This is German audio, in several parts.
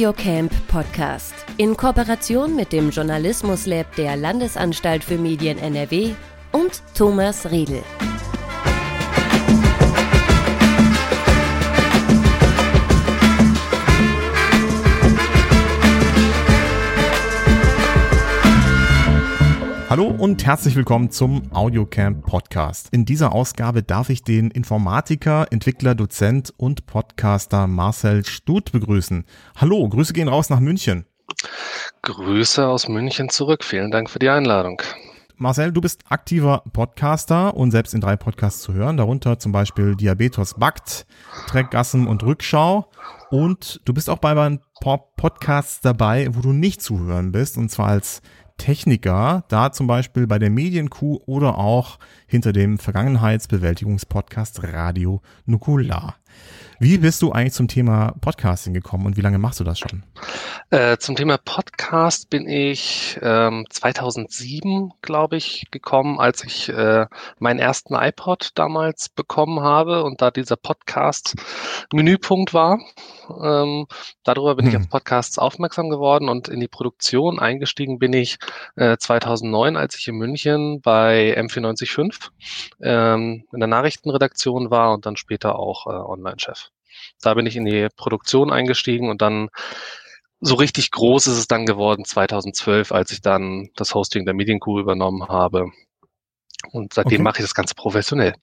Audiocamp Podcast in Kooperation mit dem Journalismus Lab der Landesanstalt für Medien NRW und Thomas Riedel. Hallo und herzlich willkommen zum Audiocamp Podcast. In dieser Ausgabe darf ich den Informatiker, Entwickler, Dozent und Podcaster Marcel Stut begrüßen. Hallo, Grüße gehen raus nach München. Grüße aus München zurück. Vielen Dank für die Einladung. Marcel, du bist aktiver Podcaster und selbst in drei Podcasts zu hören, darunter zum Beispiel Diabetes Backt, Treckgassen und Rückschau. Und du bist auch bei ein paar Podcasts dabei, wo du nicht zu hören bist, und zwar als Techniker, da zum Beispiel bei der Medienkuh oder auch hinter dem Vergangenheitsbewältigungspodcast Radio Nukular. Wie bist du eigentlich zum Thema Podcasting gekommen und wie lange machst du das schon? Äh, zum Thema Podcast bin ich ähm, 2007, glaube ich, gekommen, als ich äh, meinen ersten iPod damals bekommen habe und da dieser Podcast Menüpunkt war. Ähm, darüber bin hm. ich auf Podcasts aufmerksam geworden und in die Produktion eingestiegen bin ich äh, 2009, als ich in München bei M495 ähm, in der Nachrichtenredaktion war und dann später auch äh, Online-Chef. Da bin ich in die Produktion eingestiegen und dann so richtig groß ist es dann geworden 2012, als ich dann das Hosting der Medienkuh übernommen habe. Und seitdem okay. mache ich das ganz professionell.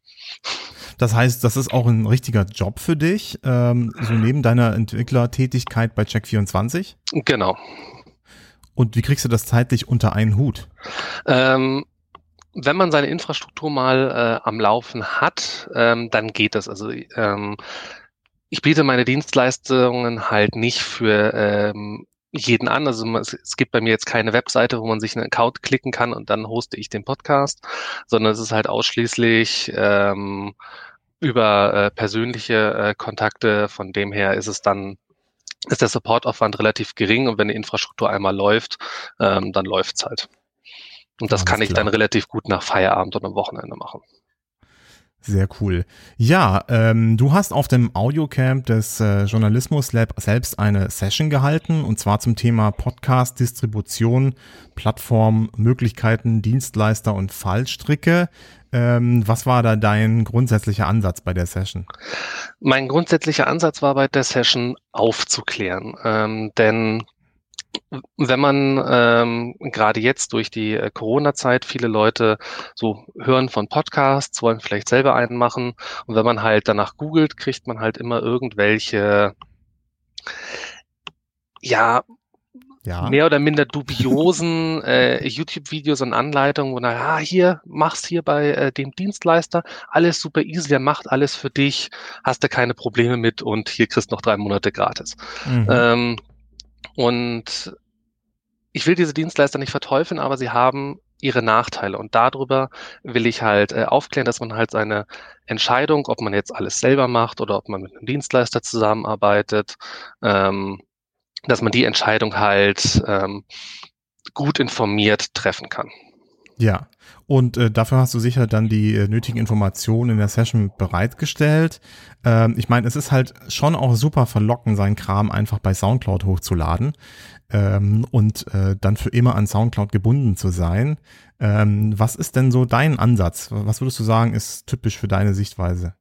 Das heißt, das ist auch ein richtiger Job für dich, ähm, so neben deiner Entwicklertätigkeit bei Check24? Genau. Und wie kriegst du das zeitlich unter einen Hut? Ähm, wenn man seine Infrastruktur mal äh, am Laufen hat, ähm, dann geht das. Also ähm, ich biete meine Dienstleistungen halt nicht für ähm, jeden an. Also es gibt bei mir jetzt keine Webseite, wo man sich einen Account klicken kann und dann hoste ich den Podcast, sondern es ist halt ausschließlich ähm, über äh, persönliche äh, Kontakte. Von dem her ist es dann ist der Supportaufwand relativ gering und wenn die Infrastruktur einmal läuft, ähm, dann läuft's halt. Und das Alles kann ich klar. dann relativ gut nach Feierabend und am Wochenende machen. Sehr cool. Ja, ähm, du hast auf dem Audiocamp des äh, Journalismus Lab selbst eine Session gehalten und zwar zum Thema Podcast, Distribution, Plattform, Möglichkeiten, Dienstleister und Fallstricke. Ähm, was war da dein grundsätzlicher Ansatz bei der Session? Mein grundsätzlicher Ansatz war bei der Session aufzuklären, ähm, denn wenn man ähm, gerade jetzt durch die äh, Corona-Zeit viele Leute so hören von Podcasts, wollen vielleicht selber einen machen und wenn man halt danach googelt, kriegt man halt immer irgendwelche ja, ja. mehr oder minder dubiosen äh, YouTube-Videos und Anleitungen, wo na ah, hier, mach's hier bei äh, dem Dienstleister, alles super easy, der macht alles für dich, hast du keine Probleme mit und hier kriegst noch drei Monate gratis. Mhm. Ähm, und ich will diese Dienstleister nicht verteufeln, aber sie haben ihre Nachteile. Und darüber will ich halt äh, aufklären, dass man halt seine Entscheidung, ob man jetzt alles selber macht oder ob man mit einem Dienstleister zusammenarbeitet, ähm, dass man die Entscheidung halt ähm, gut informiert treffen kann. Ja, und äh, dafür hast du sicher dann die äh, nötigen Informationen in der Session bereitgestellt. Ähm, ich meine, es ist halt schon auch super verlockend, seinen Kram einfach bei Soundcloud hochzuladen ähm, und äh, dann für immer an Soundcloud gebunden zu sein. Ähm, was ist denn so dein Ansatz? Was würdest du sagen, ist typisch für deine Sichtweise?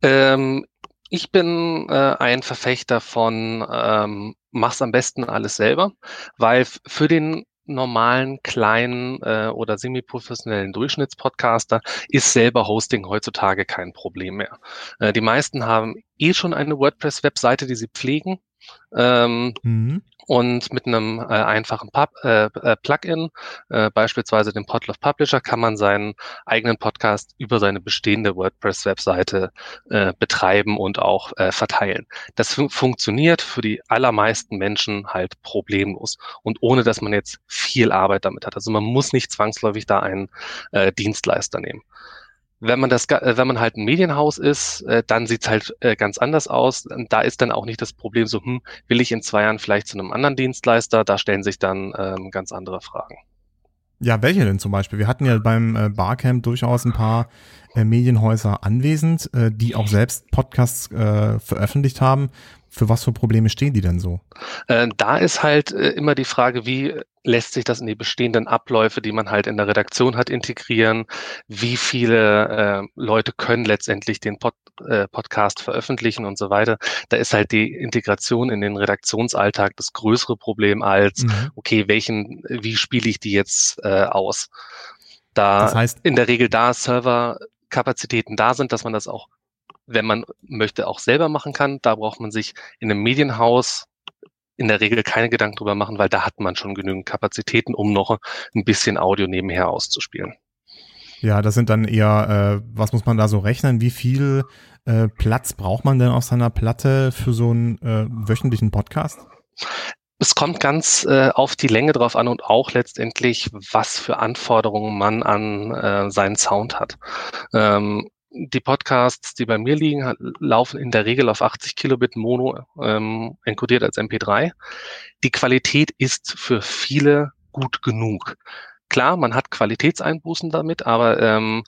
Ähm, ich bin äh, ein Verfechter von ähm, mach's am besten alles selber, weil für den normalen, kleinen äh, oder semi-professionellen Durchschnittspodcaster ist selber Hosting heutzutage kein Problem mehr. Äh, die meisten haben eh schon eine WordPress-Webseite, die sie pflegen. Ähm, mhm. Und mit einem äh, einfachen Pub, äh, äh, Plugin, äh, beispielsweise dem Podlove Publisher, kann man seinen eigenen Podcast über seine bestehende WordPress-Webseite äh, betreiben und auch äh, verteilen. Das fun funktioniert für die allermeisten Menschen halt problemlos und ohne, dass man jetzt viel Arbeit damit hat. Also man muss nicht zwangsläufig da einen Dienstleister nehmen. Wenn man das, äh, wenn man halt ein Medienhaus ist, äh, dann sieht's halt äh, ganz anders aus. Da ist dann auch nicht das Problem so, hm, will ich in zwei Jahren vielleicht zu einem anderen Dienstleister? Da stellen sich dann ähm, ganz andere Fragen. Ja, welche denn zum Beispiel? Wir hatten ja beim Barcamp durchaus ein paar Medienhäuser anwesend, die auch selbst Podcasts äh, veröffentlicht haben. Für was für Probleme stehen die denn so? Äh, da ist halt äh, immer die Frage, wie lässt sich das in die bestehenden Abläufe, die man halt in der Redaktion hat, integrieren? Wie viele äh, Leute können letztendlich den Pod, äh, Podcast veröffentlichen und so weiter? Da ist halt die Integration in den Redaktionsalltag das größere Problem als, mhm. okay, welchen, wie spiele ich die jetzt äh, aus? Da das heißt, in der Regel da Serverkapazitäten da sind, dass man das auch wenn man möchte, auch selber machen kann. Da braucht man sich in einem Medienhaus in der Regel keine Gedanken drüber machen, weil da hat man schon genügend Kapazitäten, um noch ein bisschen Audio nebenher auszuspielen. Ja, das sind dann eher, äh, was muss man da so rechnen? Wie viel äh, Platz braucht man denn auf seiner Platte für so einen äh, wöchentlichen Podcast? Es kommt ganz äh, auf die Länge drauf an und auch letztendlich, was für Anforderungen man an äh, seinen Sound hat. Ähm, die Podcasts, die bei mir liegen, laufen in der Regel auf 80 Kilobit Mono ähm, encodiert als MP3. Die Qualität ist für viele gut genug. Klar, man hat Qualitätseinbußen damit, aber ähm,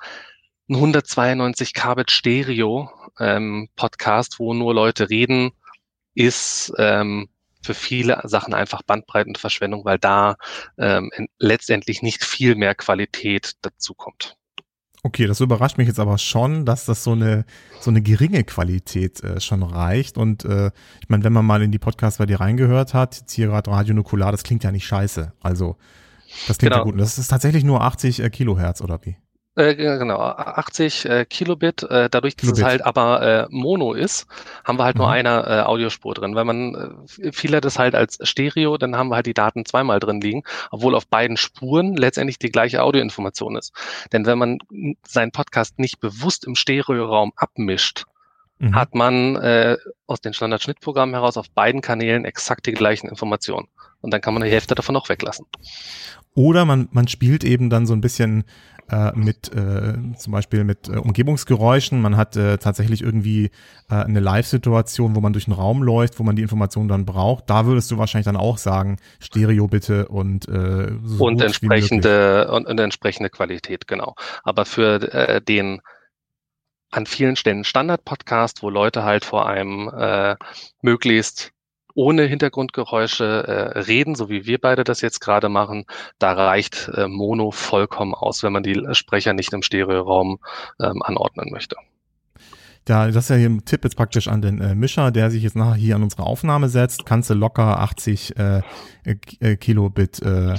ein 192 Kbit Stereo ähm, Podcast, wo nur Leute reden, ist ähm, für viele Sachen einfach Bandbreitenverschwendung, weil da ähm, letztendlich nicht viel mehr Qualität dazu kommt. Okay, das überrascht mich jetzt aber schon, dass das so eine so eine geringe Qualität äh, schon reicht. Und äh, ich meine, wenn man mal in die Podcasts bei dir reingehört hat, jetzt hier gerade Radio Nukular, das klingt ja nicht scheiße. Also das klingt genau. ja gut. Und das ist tatsächlich nur 80 äh, Kilohertz oder wie? Äh, genau, 80 äh, Kilobit. Äh, dadurch, dass Kilobit. es halt aber äh, Mono ist, haben wir halt mhm. nur eine äh, Audiospur drin. Wenn man äh, viele das halt als Stereo, dann haben wir halt die Daten zweimal drin liegen, obwohl auf beiden Spuren letztendlich die gleiche Audioinformation ist. Denn wenn man seinen Podcast nicht bewusst im Stereoraum abmischt, mhm. hat man äh, aus den Standardschnittprogrammen heraus auf beiden Kanälen exakt die gleichen Informationen. Und dann kann man die Hälfte davon auch weglassen. Oder man, man spielt eben dann so ein bisschen äh, mit äh, zum Beispiel mit äh, Umgebungsgeräuschen. Man hat äh, tatsächlich irgendwie äh, eine Live-Situation, wo man durch einen Raum läuft, wo man die Informationen dann braucht. Da würdest du wahrscheinlich dann auch sagen, Stereo bitte und äh, so und entsprechende und, und entsprechende Qualität, genau. Aber für äh, den an vielen Stellen Standard-Podcast, wo Leute halt vor einem äh, möglichst ohne Hintergrundgeräusche äh, reden, so wie wir beide das jetzt gerade machen, da reicht äh, Mono vollkommen aus, wenn man die Sprecher nicht im Stereoraum ähm, anordnen möchte. Da, das ist ja hier ein Tipp jetzt praktisch an den äh, Mischer, der sich jetzt nachher hier an unsere Aufnahme setzt. Kannst du locker 80 äh, äh, Kilobit äh,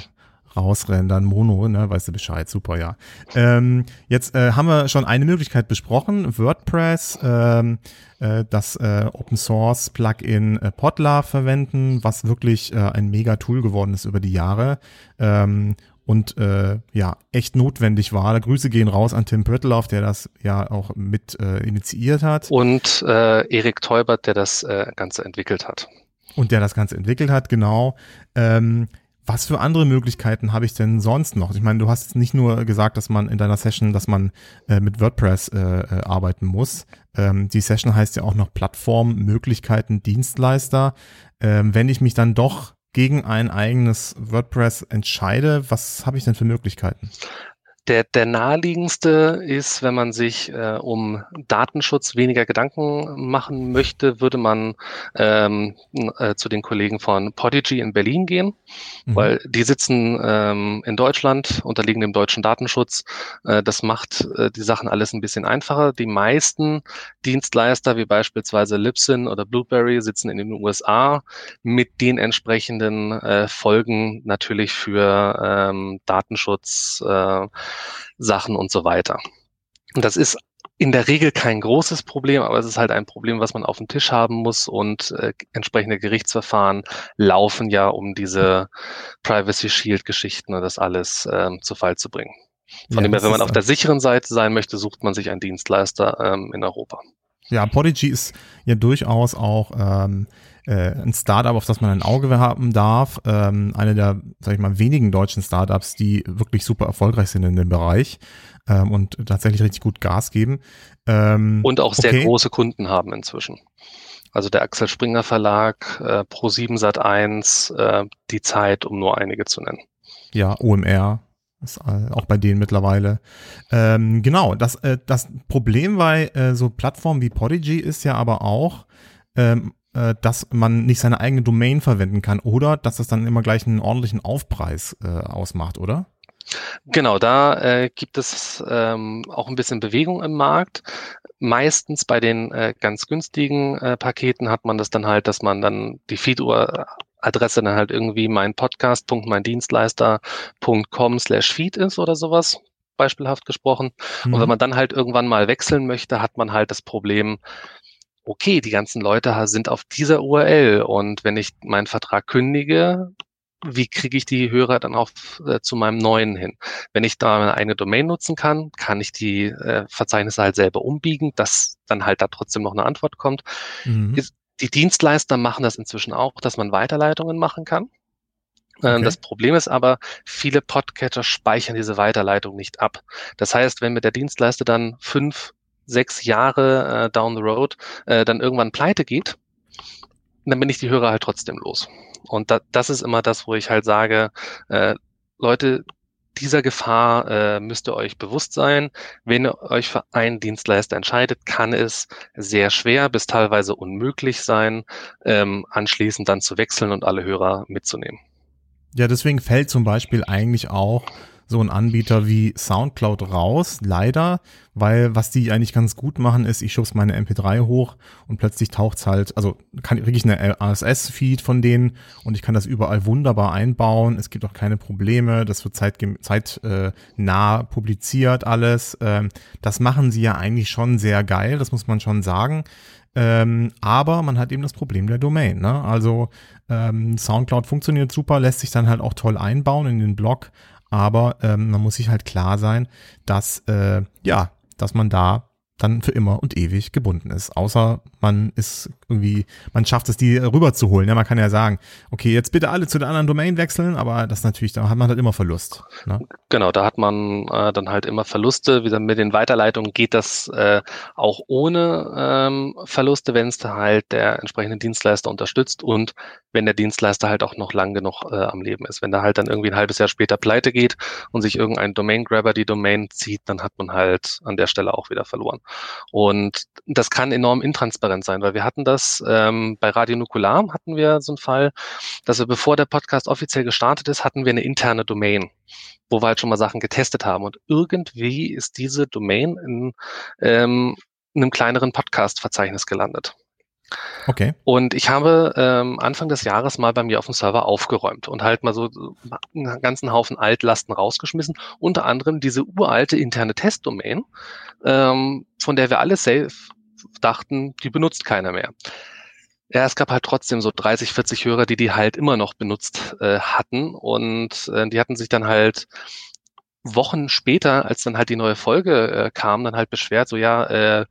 rausrendern, Mono, ne, weißt du Bescheid, super, ja. Ähm, jetzt äh, haben wir schon eine Möglichkeit besprochen, WordPress, ähm, äh, das äh, Open Source Plugin äh, Podlar verwenden, was wirklich äh, ein mega Tool geworden ist über die Jahre. Ähm, und äh, ja, echt notwendig war. Grüße gehen raus an Tim Pöttelauf, der das ja auch mit äh, initiiert hat. Und äh, Erik Teubert, der das äh, Ganze entwickelt hat. Und der das Ganze entwickelt hat, genau. Ähm, was für andere Möglichkeiten habe ich denn sonst noch? Ich meine, du hast nicht nur gesagt, dass man in deiner Session, dass man äh, mit WordPress äh, äh, arbeiten muss. Ähm, die Session heißt ja auch noch Plattform, Möglichkeiten, Dienstleister. Ähm, wenn ich mich dann doch gegen ein eigenes WordPress entscheide, was habe ich denn für Möglichkeiten? Der, der naheliegendste ist, wenn man sich äh, um Datenschutz weniger Gedanken machen möchte, würde man ähm, äh, zu den Kollegen von Podigy in Berlin gehen, mhm. weil die sitzen ähm, in Deutschland, unterliegen dem deutschen Datenschutz. Äh, das macht äh, die Sachen alles ein bisschen einfacher. Die meisten Dienstleister, wie beispielsweise Libsyn oder Blueberry, sitzen in den USA mit den entsprechenden äh, Folgen natürlich für ähm, Datenschutz. Äh, Sachen und so weiter. Und das ist in der Regel kein großes Problem, aber es ist halt ein Problem, was man auf dem Tisch haben muss und äh, entsprechende Gerichtsverfahren laufen ja, um diese Privacy Shield Geschichten und das alles ähm, zu Fall zu bringen. Von ja, dem her, wenn man auf der sicheren Seite sein möchte, sucht man sich einen Dienstleister ähm, in Europa. Ja, Podigy ist ja durchaus auch ähm, äh, ein Startup, auf das man ein Auge haben darf. Ähm, eine der, sag ich mal, wenigen deutschen Startups, die wirklich super erfolgreich sind in dem Bereich ähm, und tatsächlich richtig gut Gas geben. Ähm, und auch sehr okay. große Kunden haben inzwischen. Also der Axel Springer Verlag, äh, Pro7 Sat1, äh, die Zeit, um nur einige zu nennen. Ja, OMR, Ist äh, auch bei denen mittlerweile. Ähm, genau, das, äh, das Problem bei äh, so Plattformen wie Podigy ist ja aber auch, ähm, äh, dass man nicht seine eigene Domain verwenden kann oder dass das dann immer gleich einen ordentlichen Aufpreis äh, ausmacht, oder? Genau, da äh, gibt es ähm, auch ein bisschen Bewegung im Markt. Meistens bei den äh, ganz günstigen äh, Paketen hat man das dann halt, dass man dann die Feed-Adresse dann halt irgendwie mein Podcast.meindienstleister.com slash Feed ist oder sowas, beispielhaft gesprochen. Mhm. Und wenn man dann halt irgendwann mal wechseln möchte, hat man halt das Problem, okay, die ganzen Leute sind auf dieser URL und wenn ich meinen Vertrag kündige, wie kriege ich die Hörer dann auch äh, zu meinem neuen hin? Wenn ich da meine eigene Domain nutzen kann, kann ich die äh, Verzeichnisse halt selber umbiegen, dass dann halt da trotzdem noch eine Antwort kommt. Mhm. Die Dienstleister machen das inzwischen auch, dass man Weiterleitungen machen kann. Äh, okay. Das Problem ist aber, viele Podcatcher speichern diese Weiterleitung nicht ab. Das heißt, wenn mir der Dienstleister dann fünf, sechs Jahre äh, down the road äh, dann irgendwann pleite geht, dann bin ich die Hörer halt trotzdem los. Und da, das ist immer das, wo ich halt sage, äh, Leute, dieser Gefahr äh, müsst ihr euch bewusst sein. Wenn ihr euch für einen Dienstleister entscheidet, kann es sehr schwer bis teilweise unmöglich sein, ähm, anschließend dann zu wechseln und alle Hörer mitzunehmen. Ja, deswegen fällt zum Beispiel eigentlich auch so ein Anbieter wie Soundcloud raus, leider, weil was die eigentlich ganz gut machen ist, ich schub's meine MP3 hoch und plötzlich taucht's halt, also kann kriege ich eine RSS-Feed von denen und ich kann das überall wunderbar einbauen. Es gibt auch keine Probleme, das wird zeitnah zeit, äh, publiziert alles. Ähm, das machen sie ja eigentlich schon sehr geil, das muss man schon sagen. Ähm, aber man hat eben das Problem der Domain. Ne? Also ähm, SoundCloud funktioniert super, lässt sich dann halt auch toll einbauen in den Blog, aber ähm, man muss sich halt klar sein, dass äh, ja, dass man da dann für immer und ewig gebunden ist. Außer man ist irgendwie, man schafft es, die rüberzuholen. Ja, man kann ja sagen, okay, jetzt bitte alle zu der anderen Domain wechseln, aber das natürlich, da hat man halt immer Verlust. Ne? Genau, da hat man äh, dann halt immer Verluste. Wie gesagt, mit den Weiterleitungen geht das äh, auch ohne ähm, Verluste, wenn es halt der entsprechende Dienstleister unterstützt und wenn der Dienstleister halt auch noch lang genug äh, am Leben ist. Wenn da halt dann irgendwie ein halbes Jahr später pleite geht und sich irgendein Domain-Grabber die Domain zieht, dann hat man halt an der Stelle auch wieder verloren. Und das kann enorm intransparent sein, weil wir hatten das ähm, bei Radio Nukular hatten wir so einen Fall, dass wir, bevor der Podcast offiziell gestartet ist, hatten wir eine interne Domain, wo wir halt schon mal Sachen getestet haben. Und irgendwie ist diese Domain in, ähm, in einem kleineren Podcast-Verzeichnis gelandet. Okay. Und ich habe ähm, Anfang des Jahres mal bei mir auf dem Server aufgeräumt und halt mal so einen ganzen Haufen Altlasten rausgeschmissen. Unter anderem diese uralte interne Testdomain, ähm, von der wir alle safe dachten, die benutzt keiner mehr. Ja, es gab halt trotzdem so 30, 40 Hörer, die die halt immer noch benutzt äh, hatten und äh, die hatten sich dann halt Wochen später, als dann halt die neue Folge äh, kam, dann halt beschwert, so ja, äh,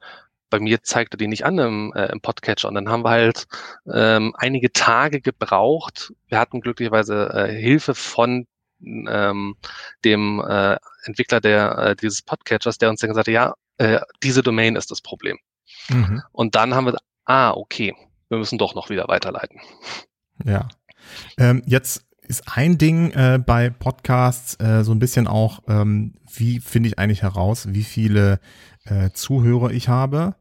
bei mir zeigte die nicht an im, äh, im Podcatcher. Und dann haben wir halt ähm, einige Tage gebraucht. Wir hatten glücklicherweise äh, Hilfe von ähm, dem äh, Entwickler der äh, dieses Podcatchers, der uns dann gesagt hat, ja, äh, diese Domain ist das Problem. Mhm. Und dann haben wir, ah, okay, wir müssen doch noch wieder weiterleiten. Ja. Ähm, jetzt ist ein Ding äh, bei Podcasts äh, so ein bisschen auch, ähm, wie finde ich eigentlich heraus, wie viele äh, Zuhörer ich habe.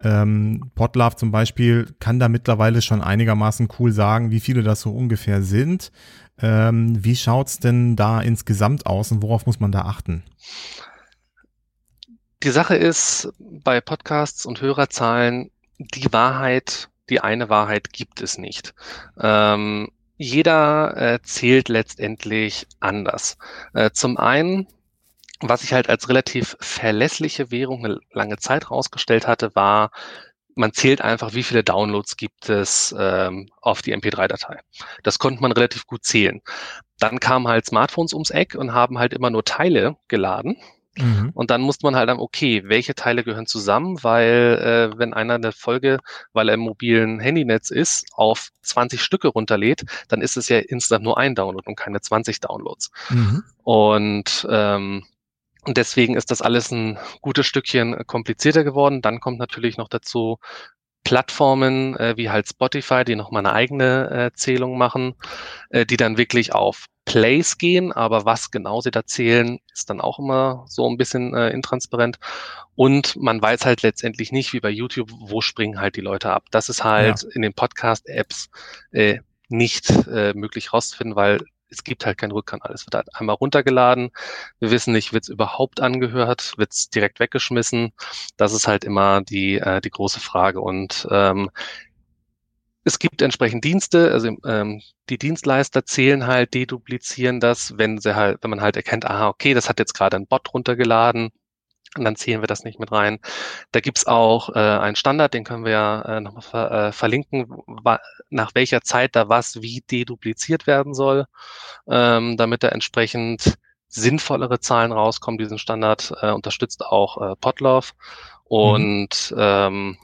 Ähm, Podlove zum Beispiel kann da mittlerweile schon einigermaßen cool sagen, wie viele das so ungefähr sind. Ähm, wie schaut's denn da insgesamt aus und worauf muss man da achten? Die Sache ist, bei Podcasts und Hörerzahlen, die Wahrheit, die eine Wahrheit gibt es nicht. Ähm, jeder äh, zählt letztendlich anders. Äh, zum einen was ich halt als relativ verlässliche Währung eine lange Zeit rausgestellt hatte, war, man zählt einfach, wie viele Downloads gibt es ähm, auf die MP3-Datei. Das konnte man relativ gut zählen. Dann kamen halt Smartphones ums Eck und haben halt immer nur Teile geladen. Mhm. Und dann musste man halt dann, okay, welche Teile gehören zusammen, weil äh, wenn einer eine Folge, weil er im mobilen Handynetz ist, auf 20 Stücke runterlädt, dann ist es ja insgesamt nur ein Download und keine 20 Downloads. Mhm. Und ähm, und deswegen ist das alles ein gutes Stückchen komplizierter geworden. Dann kommt natürlich noch dazu, Plattformen äh, wie halt Spotify, die nochmal eine eigene äh, Zählung machen, äh, die dann wirklich auf Plays gehen, aber was genau sie da zählen, ist dann auch immer so ein bisschen äh, intransparent. Und man weiß halt letztendlich nicht, wie bei YouTube, wo springen halt die Leute ab. Das ist halt ja. in den Podcast-Apps äh, nicht äh, möglich rauszufinden, weil es gibt halt keinen Rückkanal. Es wird halt einmal runtergeladen. Wir wissen nicht, wird es überhaupt angehört, wird es direkt weggeschmissen. Das ist halt immer die, äh, die große Frage. Und ähm, es gibt entsprechend Dienste, also ähm, die Dienstleister zählen halt, deduplizieren das, wenn sie halt, wenn man halt erkennt, aha, okay, das hat jetzt gerade ein Bot runtergeladen, und dann zählen wir das nicht mit rein. Da gibt's auch äh, einen Standard, den können wir ja äh, nochmal ver äh, verlinken, nach welcher Zeit da was wie dedupliziert werden soll, ähm, damit da entsprechend sinnvollere Zahlen rauskommen. Diesen Standard äh, unterstützt auch äh, Podlove. Mhm. Und mhm. ähm,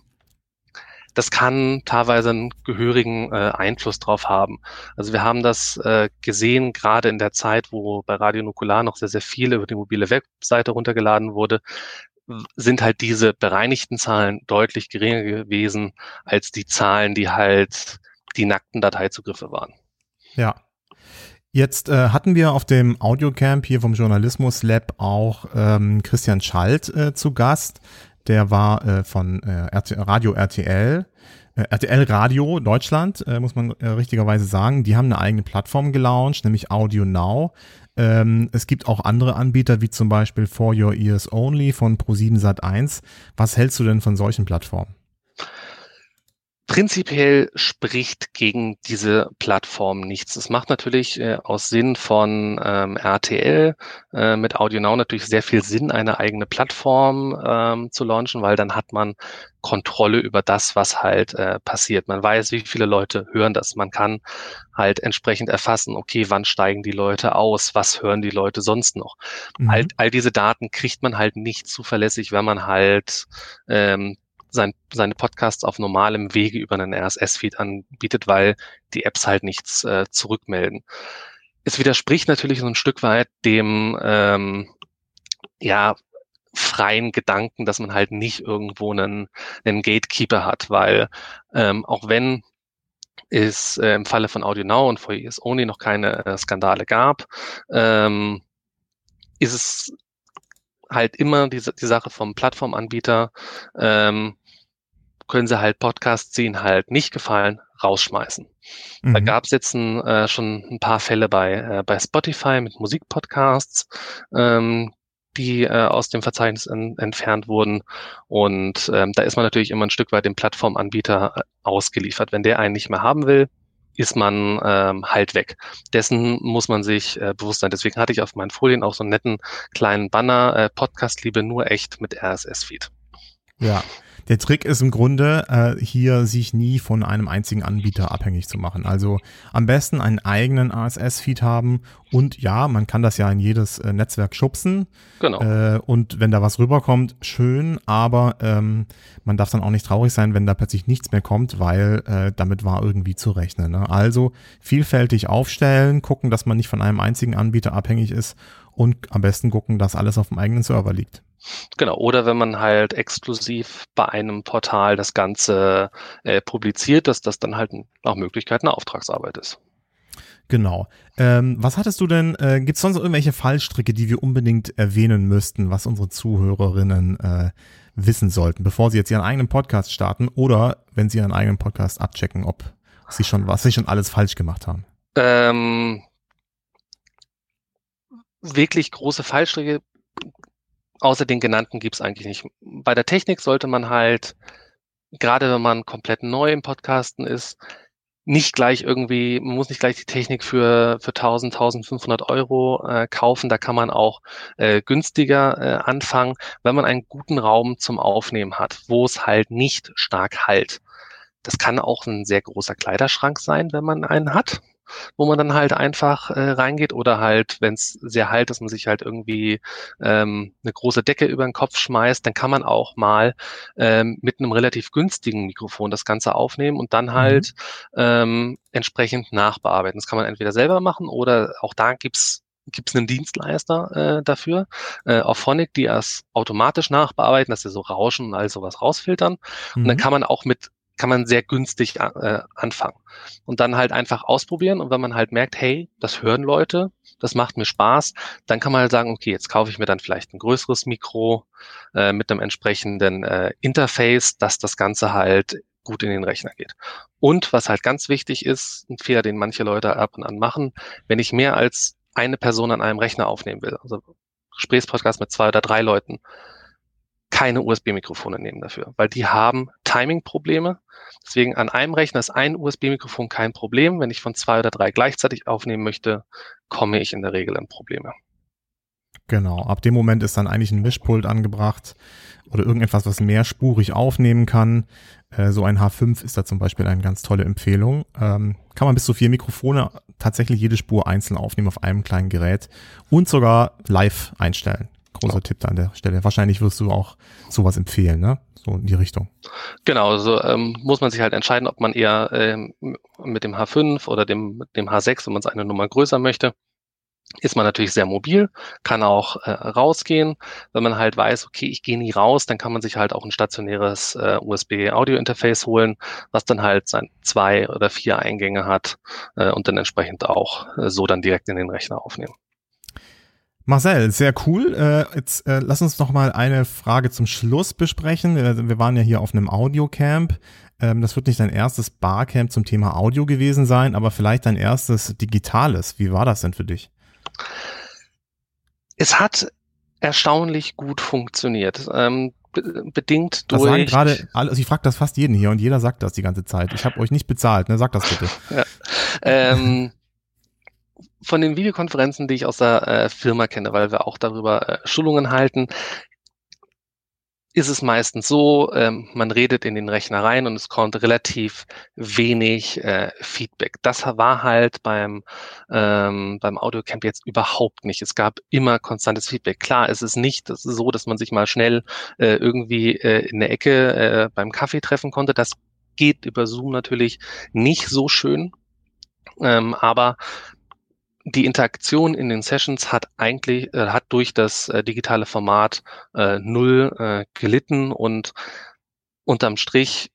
das kann teilweise einen gehörigen äh, Einfluss drauf haben. Also wir haben das äh, gesehen, gerade in der Zeit, wo bei Radio Nukular noch sehr, sehr viel über die mobile Webseite runtergeladen wurde, sind halt diese bereinigten Zahlen deutlich geringer gewesen als die Zahlen, die halt die nackten Dateizugriffe waren. Ja. Jetzt äh, hatten wir auf dem Audiocamp hier vom Journalismus Lab auch ähm, Christian Schalt äh, zu Gast. Der war äh, von äh, Radio RTL, äh, RTL Radio Deutschland, äh, muss man äh, richtigerweise sagen. Die haben eine eigene Plattform gelauncht, nämlich Audio Now. Ähm, es gibt auch andere Anbieter, wie zum Beispiel For Your Ears Only von Pro7 Sat1. Was hältst du denn von solchen Plattformen? Prinzipiell spricht gegen diese Plattform nichts. Es macht natürlich äh, aus Sinn von ähm, RTL äh, mit AudioNow natürlich sehr viel Sinn, eine eigene Plattform ähm, zu launchen, weil dann hat man Kontrolle über das, was halt äh, passiert. Man weiß, wie viele Leute hören das. Man kann halt entsprechend erfassen, okay, wann steigen die Leute aus, was hören die Leute sonst noch. Mhm. All, all diese Daten kriegt man halt nicht zuverlässig, wenn man halt ähm, sein, seine Podcasts auf normalem Wege über einen RSS-Feed anbietet, weil die Apps halt nichts äh, zurückmelden. Es widerspricht natürlich so ein Stück weit dem ähm, ja, freien Gedanken, dass man halt nicht irgendwo einen, einen Gatekeeper hat, weil ähm, auch wenn es äh, im Falle von Audio Now und For Years Only noch keine äh, Skandale gab, ähm, ist es halt immer die, die Sache vom Plattformanbieter, ähm, können sie halt Podcasts, die ihnen halt nicht gefallen, rausschmeißen. Mhm. Da gab es jetzt ein, äh, schon ein paar Fälle bei, äh, bei Spotify mit Musikpodcasts, ähm, die äh, aus dem Verzeichnis in, entfernt wurden. Und ähm, da ist man natürlich immer ein Stück weit dem Plattformanbieter äh, ausgeliefert. Wenn der einen nicht mehr haben will, ist man ähm, halt weg. Dessen muss man sich äh, bewusst sein. Deswegen hatte ich auf meinen Folien auch so einen netten kleinen Banner, äh, Podcast Liebe nur echt mit RSS-Feed. Ja, der Trick ist im Grunde, äh, hier sich nie von einem einzigen Anbieter abhängig zu machen. Also am besten einen eigenen RSS-Feed haben und ja, man kann das ja in jedes äh, Netzwerk schubsen. Genau. Äh, und wenn da was rüberkommt, schön, aber ähm, man darf dann auch nicht traurig sein, wenn da plötzlich nichts mehr kommt, weil äh, damit war irgendwie zu rechnen. Ne? Also vielfältig aufstellen, gucken, dass man nicht von einem einzigen Anbieter abhängig ist und am besten gucken, dass alles auf dem eigenen Server liegt. Genau, oder wenn man halt exklusiv bei einem Portal das Ganze äh, publiziert, dass das dann halt nach Möglichkeit eine Auftragsarbeit ist. Genau. Ähm, was hattest du denn, äh, gibt es sonst irgendwelche Fallstricke, die wir unbedingt erwähnen müssten, was unsere Zuhörerinnen äh, wissen sollten, bevor sie jetzt ihren eigenen Podcast starten oder wenn sie ihren eigenen Podcast abchecken, ob sie schon, was sie schon alles falsch gemacht haben? Ähm, wirklich große Fallstricke außer den genannten gibt es eigentlich nicht. Bei der Technik sollte man halt, gerade wenn man komplett neu im Podcasten ist, nicht gleich irgendwie, man muss nicht gleich die Technik für, für 1000, 1500 Euro äh, kaufen. Da kann man auch äh, günstiger äh, anfangen, wenn man einen guten Raum zum Aufnehmen hat, wo es halt nicht stark halt. Das kann auch ein sehr großer Kleiderschrank sein, wenn man einen hat wo man dann halt einfach äh, reingeht oder halt, wenn es sehr halt ist, man sich halt irgendwie ähm, eine große Decke über den Kopf schmeißt, dann kann man auch mal ähm, mit einem relativ günstigen Mikrofon das Ganze aufnehmen und dann mhm. halt mhm. ähm, entsprechend nachbearbeiten. Das kann man entweder selber machen oder auch da gibt's gibt es einen Dienstleister äh, dafür, äh, auf Phonic, die es automatisch nachbearbeiten, dass sie so Rauschen und all sowas rausfiltern. Mhm. Und dann mhm. kann man auch mit kann man sehr günstig äh, anfangen. Und dann halt einfach ausprobieren. Und wenn man halt merkt, hey, das hören Leute, das macht mir Spaß, dann kann man halt sagen, okay, jetzt kaufe ich mir dann vielleicht ein größeres Mikro äh, mit einem entsprechenden äh, Interface, dass das Ganze halt gut in den Rechner geht. Und was halt ganz wichtig ist, ein Fehler, den manche Leute ab und an machen, wenn ich mehr als eine Person an einem Rechner aufnehmen will, also Gesprächspodcast mit zwei oder drei Leuten, keine USB-Mikrofone nehmen dafür, weil die haben Timing-Probleme. Deswegen an einem Rechner ist ein USB-Mikrofon kein Problem. Wenn ich von zwei oder drei gleichzeitig aufnehmen möchte, komme ich in der Regel in Probleme. Genau, ab dem Moment ist dann eigentlich ein Mischpult angebracht oder irgendetwas, was mehrspurig aufnehmen kann. Äh, so ein H5 ist da zum Beispiel eine ganz tolle Empfehlung. Ähm, kann man bis zu vier Mikrofone tatsächlich jede Spur einzeln aufnehmen auf einem kleinen Gerät und sogar live einstellen großer Tipp da an der Stelle. Wahrscheinlich wirst du auch sowas empfehlen, ne? So in die Richtung. Genau, also ähm, muss man sich halt entscheiden, ob man eher ähm, mit dem H5 oder dem, dem H6, wenn man es eine Nummer größer möchte, ist man natürlich sehr mobil, kann auch äh, rausgehen. Wenn man halt weiß, okay, ich gehe nie raus, dann kann man sich halt auch ein stationäres äh, USB-Audio-Interface holen, was dann halt sein zwei oder vier Eingänge hat äh, und dann entsprechend auch äh, so dann direkt in den Rechner aufnehmen. Marcel, sehr cool. Äh, jetzt äh, lass uns noch mal eine Frage zum Schluss besprechen. Äh, wir waren ja hier auf einem Audiocamp. Ähm, das wird nicht dein erstes Barcamp zum Thema Audio gewesen sein, aber vielleicht dein erstes digitales. Wie war das denn für dich? Es hat erstaunlich gut funktioniert. Ähm, bedingt durch. Das sagen gerade, also ich frage das fast jeden hier und jeder sagt das die ganze Zeit. Ich habe euch nicht bezahlt, ne? Sag das bitte. ja. ähm, von den Videokonferenzen, die ich aus der äh, Firma kenne, weil wir auch darüber äh, Schulungen halten, ist es meistens so, ähm, man redet in den Rechner rein und es kommt relativ wenig äh, Feedback. Das war halt beim, ähm, beim Audiocamp jetzt überhaupt nicht. Es gab immer konstantes Feedback. Klar, es ist nicht so, dass man sich mal schnell äh, irgendwie äh, in der Ecke äh, beim Kaffee treffen konnte. Das geht über Zoom natürlich nicht so schön. Ähm, aber die Interaktion in den Sessions hat eigentlich, äh, hat durch das äh, digitale Format äh, null äh, gelitten und unterm Strich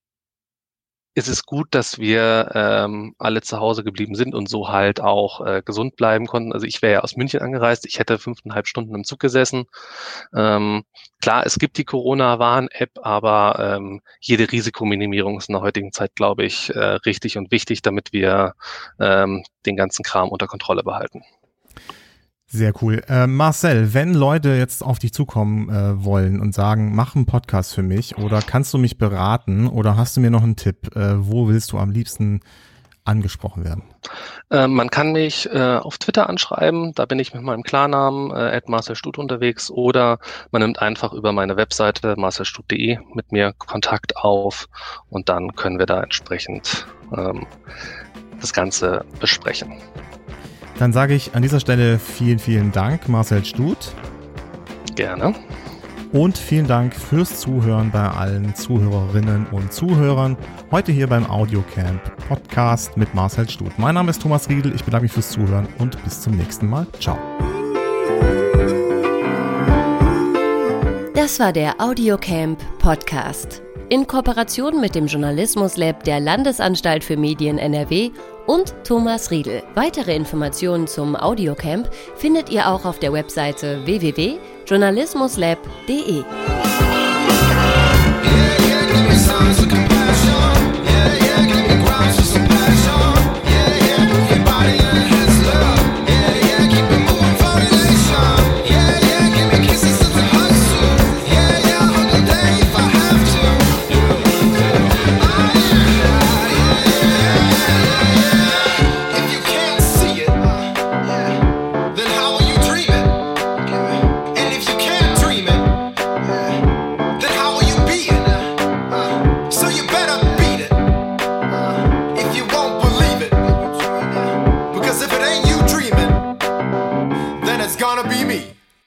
ist es gut, dass wir ähm, alle zu Hause geblieben sind und so halt auch äh, gesund bleiben konnten. Also ich wäre ja aus München angereist, ich hätte fünfeinhalb Stunden im Zug gesessen. Ähm, klar, es gibt die Corona-Warn-App, aber ähm, jede Risikominimierung ist in der heutigen Zeit, glaube ich, äh, richtig und wichtig, damit wir ähm, den ganzen Kram unter Kontrolle behalten. Sehr cool. Äh, Marcel, wenn Leute jetzt auf dich zukommen äh, wollen und sagen, mach einen Podcast für mich oder kannst du mich beraten oder hast du mir noch einen Tipp, äh, wo willst du am liebsten angesprochen werden? Äh, man kann mich äh, auf Twitter anschreiben, da bin ich mit meinem Klarnamen äh, @marcelstut unterwegs oder man nimmt einfach über meine Webseite marcelstut.de mit mir Kontakt auf und dann können wir da entsprechend ähm, das Ganze besprechen. Dann sage ich an dieser Stelle vielen, vielen Dank, Marcel Stut. Gerne. Und vielen Dank fürs Zuhören bei allen Zuhörerinnen und Zuhörern. Heute hier beim Audiocamp Podcast mit Marcel Stut. Mein Name ist Thomas Riedel. Ich bedanke mich fürs Zuhören und bis zum nächsten Mal. Ciao. Das war der Audiocamp Podcast in Kooperation mit dem Journalismus Lab der Landesanstalt für Medien NRW und Thomas Riedel. Weitere Informationen zum Audiocamp findet ihr auch auf der Webseite www.journalismuslab.de. Yeah, yeah,